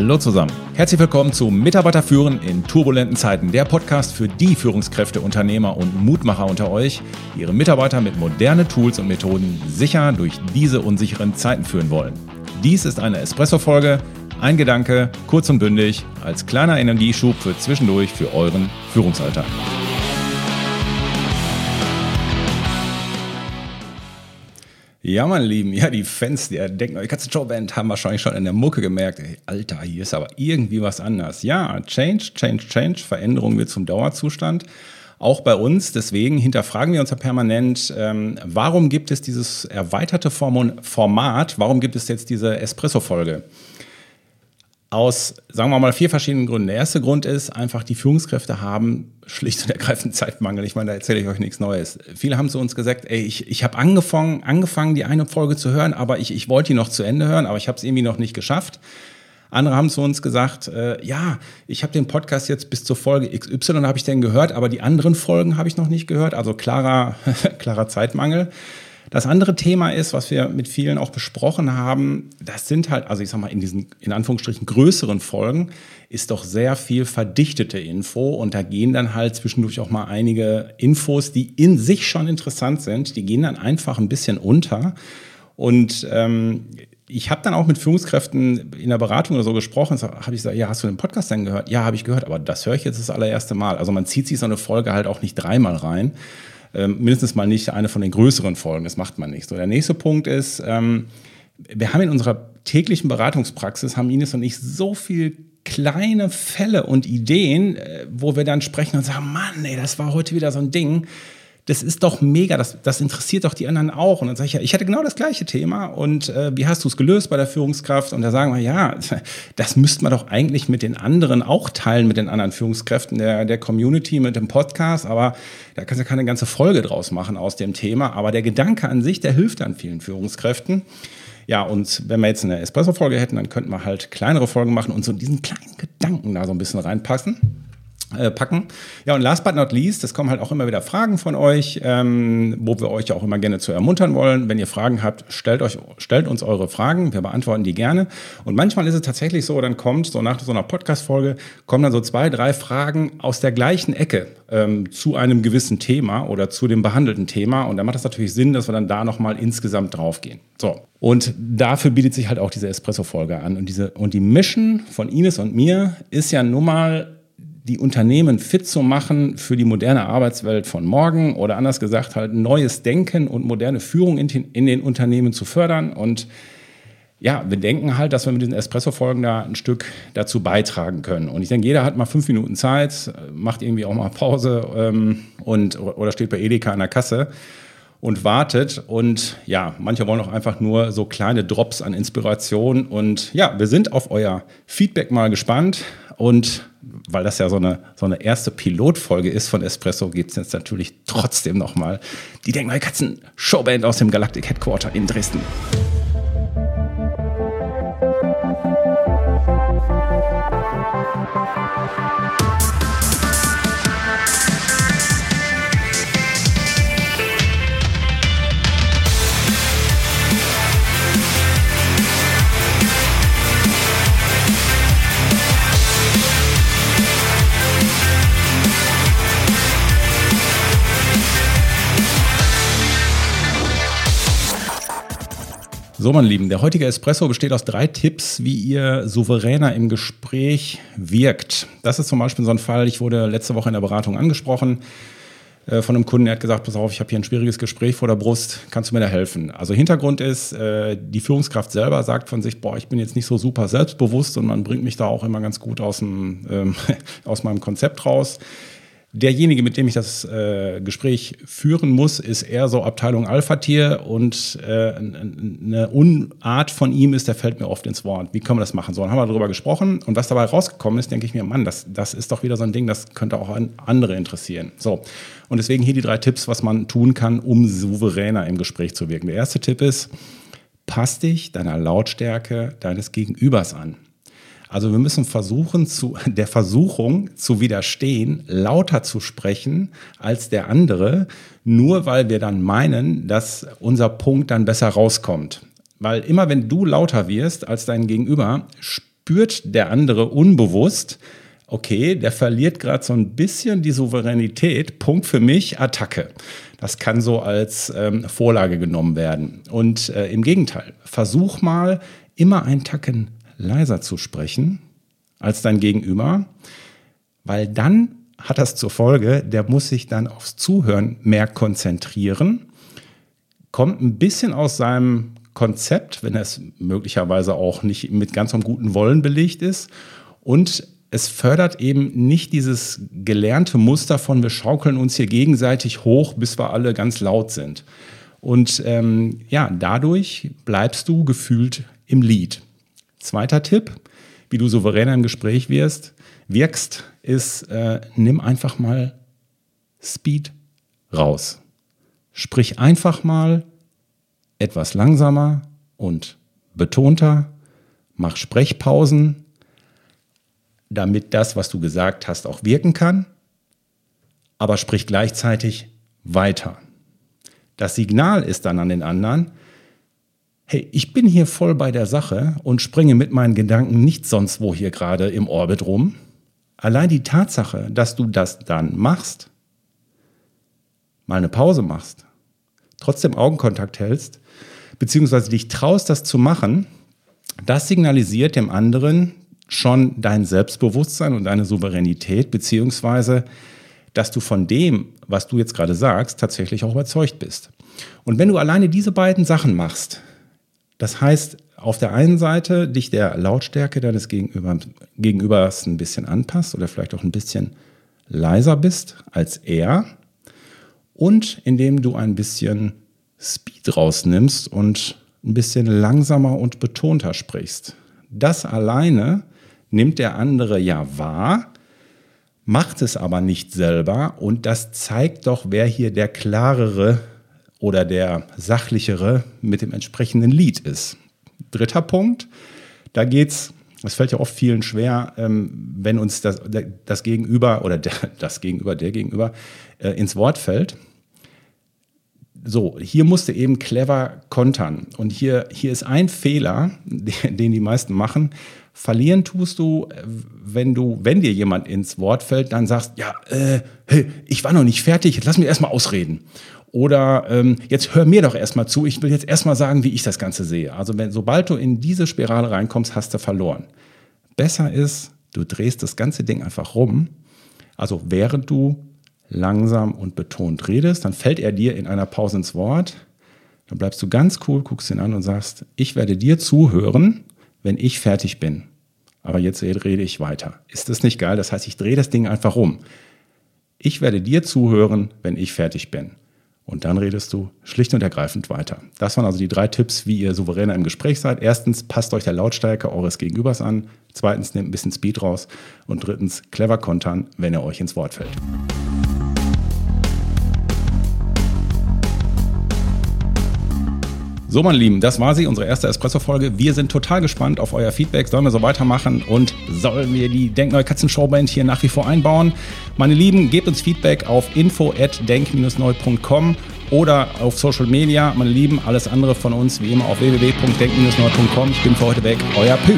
Hallo zusammen. Herzlich willkommen zu Mitarbeiter führen in turbulenten Zeiten, der Podcast für die Führungskräfte, Unternehmer und Mutmacher unter euch, die ihre Mitarbeiter mit modernen Tools und Methoden sicher durch diese unsicheren Zeiten führen wollen. Dies ist eine Espresso-Folge, ein Gedanke, kurz und bündig, als kleiner Energieschub für zwischendurch für euren Führungsalltag. Ja, meine Lieben, ja, die Fans der denken, die ganze Showband haben wahrscheinlich schon in der Mucke gemerkt, ey, Alter, hier ist aber irgendwie was anders. Ja, Change, Change, Change, Veränderung wird zum Dauerzustand. Auch bei uns, deswegen hinterfragen wir uns ja permanent, ähm, warum gibt es dieses erweiterte Format, warum gibt es jetzt diese Espresso-Folge? Aus, sagen wir mal, vier verschiedenen Gründen. Der erste Grund ist einfach, die Führungskräfte haben schlicht und ergreifend Zeitmangel. Ich meine, da erzähle ich euch nichts Neues. Viele haben zu uns gesagt, ey, ich, ich habe angefangen, angefangen, die eine Folge zu hören, aber ich, ich wollte die noch zu Ende hören, aber ich habe es irgendwie noch nicht geschafft. Andere haben zu uns gesagt, äh, ja, ich habe den Podcast jetzt bis zur Folge XY habe ich den gehört, aber die anderen Folgen habe ich noch nicht gehört. Also klarer, klarer Zeitmangel. Das andere Thema ist, was wir mit vielen auch besprochen haben, das sind halt, also ich sag mal, in diesen, in Anführungsstrichen, größeren Folgen ist doch sehr viel verdichtete Info und da gehen dann halt zwischendurch auch mal einige Infos, die in sich schon interessant sind, die gehen dann einfach ein bisschen unter. Und ähm, ich habe dann auch mit Führungskräften in der Beratung oder so gesprochen. Habe ich gesagt, ja, hast du den Podcast denn gehört? Ja, habe ich gehört, aber das höre ich jetzt das allererste Mal. Also man zieht sich so eine Folge halt auch nicht dreimal rein mindestens mal nicht eine von den größeren Folgen. Das macht man nicht. So, der nächste Punkt ist, ähm, wir haben in unserer täglichen Beratungspraxis, haben Ines und ich so viel kleine Fälle und Ideen, äh, wo wir dann sprechen und sagen, Mann, ey, das war heute wieder so ein Ding das ist doch mega, das, das interessiert doch die anderen auch. Und dann sage ich, ja, ich hatte genau das gleiche Thema und äh, wie hast du es gelöst bei der Führungskraft? Und da sagen wir, ja, das müsste man doch eigentlich mit den anderen auch teilen, mit den anderen Führungskräften der, der Community, mit dem Podcast, aber da kannst du keine ganze Folge draus machen aus dem Thema. Aber der Gedanke an sich, der hilft dann vielen Führungskräften. Ja, und wenn wir jetzt eine Espresso-Folge hätten, dann könnten wir halt kleinere Folgen machen und so diesen kleinen Gedanken da so ein bisschen reinpassen. Äh, packen. Ja, und last but not least, es kommen halt auch immer wieder Fragen von euch, ähm, wo wir euch auch immer gerne zu ermuntern wollen. Wenn ihr Fragen habt, stellt, euch, stellt uns eure Fragen, wir beantworten die gerne. Und manchmal ist es tatsächlich so, dann kommt so nach so einer Podcast-Folge, kommen dann so zwei, drei Fragen aus der gleichen Ecke ähm, zu einem gewissen Thema oder zu dem behandelten Thema. Und dann macht es natürlich Sinn, dass wir dann da nochmal insgesamt draufgehen. So. Und dafür bietet sich halt auch diese Espresso-Folge an. Und, diese, und die Mission von Ines und mir ist ja nun mal die Unternehmen fit zu machen für die moderne Arbeitswelt von morgen oder anders gesagt halt neues Denken und moderne Führung in, den Unternehmen zu fördern. Und ja, wir denken halt, dass wir mit diesen Espresso-Folgen da ein Stück dazu beitragen können. Und ich denke, jeder hat mal fünf Minuten Zeit, macht irgendwie auch mal Pause ähm, und, oder steht bei Edeka an der Kasse und wartet. Und ja, manche wollen auch einfach nur so kleine Drops an Inspiration. Und ja, wir sind auf euer Feedback mal gespannt. Und weil das ja so eine, so eine erste Pilotfolge ist von Espresso, gibt es jetzt natürlich trotzdem nochmal die Denkmal Katzen Showband aus dem Galactic Headquarter in Dresden. So, meine Lieben, der heutige Espresso besteht aus drei Tipps, wie ihr souveräner im Gespräch wirkt. Das ist zum Beispiel so ein Fall, ich wurde letzte Woche in der Beratung angesprochen äh, von einem Kunden, der hat gesagt, pass auf, ich habe hier ein schwieriges Gespräch vor der Brust, kannst du mir da helfen? Also Hintergrund ist, äh, die Führungskraft selber sagt von sich, boah, ich bin jetzt nicht so super selbstbewusst und man bringt mich da auch immer ganz gut aus, dem, ähm, aus meinem Konzept raus. Derjenige, mit dem ich das äh, Gespräch führen muss, ist eher so Abteilung Alpha-Tier und äh, eine Unart von ihm ist, der fällt mir oft ins Wort. Wie können wir das machen? So, dann haben wir darüber gesprochen und was dabei rausgekommen ist, denke ich mir, Mann, das, das ist doch wieder so ein Ding, das könnte auch andere interessieren. So, und deswegen hier die drei Tipps, was man tun kann, um souveräner im Gespräch zu wirken. Der erste Tipp ist, pass dich deiner Lautstärke deines Gegenübers an. Also wir müssen versuchen, zu, der Versuchung zu widerstehen, lauter zu sprechen als der andere, nur weil wir dann meinen, dass unser Punkt dann besser rauskommt. Weil immer wenn du lauter wirst als dein Gegenüber, spürt der andere unbewusst, okay, der verliert gerade so ein bisschen die Souveränität. Punkt für mich, Attacke. Das kann so als ähm, Vorlage genommen werden. Und äh, im Gegenteil, versuch mal immer einen Tacken leiser zu sprechen als dein Gegenüber, weil dann hat das zur Folge, der muss sich dann aufs Zuhören mehr konzentrieren, kommt ein bisschen aus seinem Konzept, wenn es möglicherweise auch nicht mit ganz einem guten Wollen belegt ist und es fördert eben nicht dieses gelernte Muster von wir schaukeln uns hier gegenseitig hoch, bis wir alle ganz laut sind. Und ähm, ja, dadurch bleibst du gefühlt im Lied. Zweiter Tipp, wie du souveräner im Gespräch wirst, wirkst, ist, äh, nimm einfach mal Speed raus. Sprich einfach mal etwas langsamer und betonter, mach Sprechpausen, damit das, was du gesagt hast, auch wirken kann, aber sprich gleichzeitig weiter. Das Signal ist dann an den anderen, hey, ich bin hier voll bei der Sache und springe mit meinen Gedanken nicht sonst wo hier gerade im Orbit rum. Allein die Tatsache, dass du das dann machst, mal eine Pause machst, trotzdem Augenkontakt hältst, beziehungsweise dich traust, das zu machen, das signalisiert dem anderen, schon dein Selbstbewusstsein und deine Souveränität, beziehungsweise dass du von dem, was du jetzt gerade sagst, tatsächlich auch überzeugt bist. Und wenn du alleine diese beiden Sachen machst, das heißt, auf der einen Seite dich der Lautstärke deines Gegenüber, Gegenübers ein bisschen anpasst oder vielleicht auch ein bisschen leiser bist als er und indem du ein bisschen Speed rausnimmst und ein bisschen langsamer und betonter sprichst. Das alleine nimmt der andere ja wahr, macht es aber nicht selber und das zeigt doch, wer hier der klarere oder der sachlichere mit dem entsprechenden Lied ist. Dritter Punkt, da geht's es fällt ja oft vielen schwer, ähm, wenn uns das, das Gegenüber oder der, das Gegenüber, der Gegenüber äh, ins Wort fällt. So, hier musste eben clever kontern. Und hier, hier ist ein Fehler, den die meisten machen. Verlieren tust du, wenn du, wenn dir jemand ins Wort fällt, dann sagst, ja, äh, hey, ich war noch nicht fertig, lass mich erstmal ausreden. Oder ähm, jetzt hör mir doch erstmal zu, ich will jetzt erstmal sagen, wie ich das Ganze sehe. Also wenn, sobald du in diese Spirale reinkommst, hast du verloren. Besser ist, du drehst das ganze Ding einfach rum. Also während du langsam und betont redest, dann fällt er dir in einer Pause ins Wort. Dann bleibst du ganz cool, guckst ihn an und sagst, ich werde dir zuhören wenn ich fertig bin. Aber jetzt rede ich weiter. Ist das nicht geil? Das heißt, ich drehe das Ding einfach rum. Ich werde dir zuhören, wenn ich fertig bin. Und dann redest du schlicht und ergreifend weiter. Das waren also die drei Tipps, wie ihr souveräner im Gespräch seid. Erstens, passt euch der Lautstärke eures Gegenübers an. Zweitens, nehmt ein bisschen Speed raus. Und drittens, clever kontern, wenn er euch ins Wort fällt. So, meine Lieben, das war sie, unsere erste Espresso-Folge. Wir sind total gespannt auf euer Feedback. Sollen wir so weitermachen und sollen wir die Denkneue Katzen-Showband hier nach wie vor einbauen? Meine Lieben, gebt uns Feedback auf info at denk-neu.com oder auf Social Media. Meine Lieben, alles andere von uns wie immer auf www.denk-neu.com. Ich bin für heute weg. Euer Pü.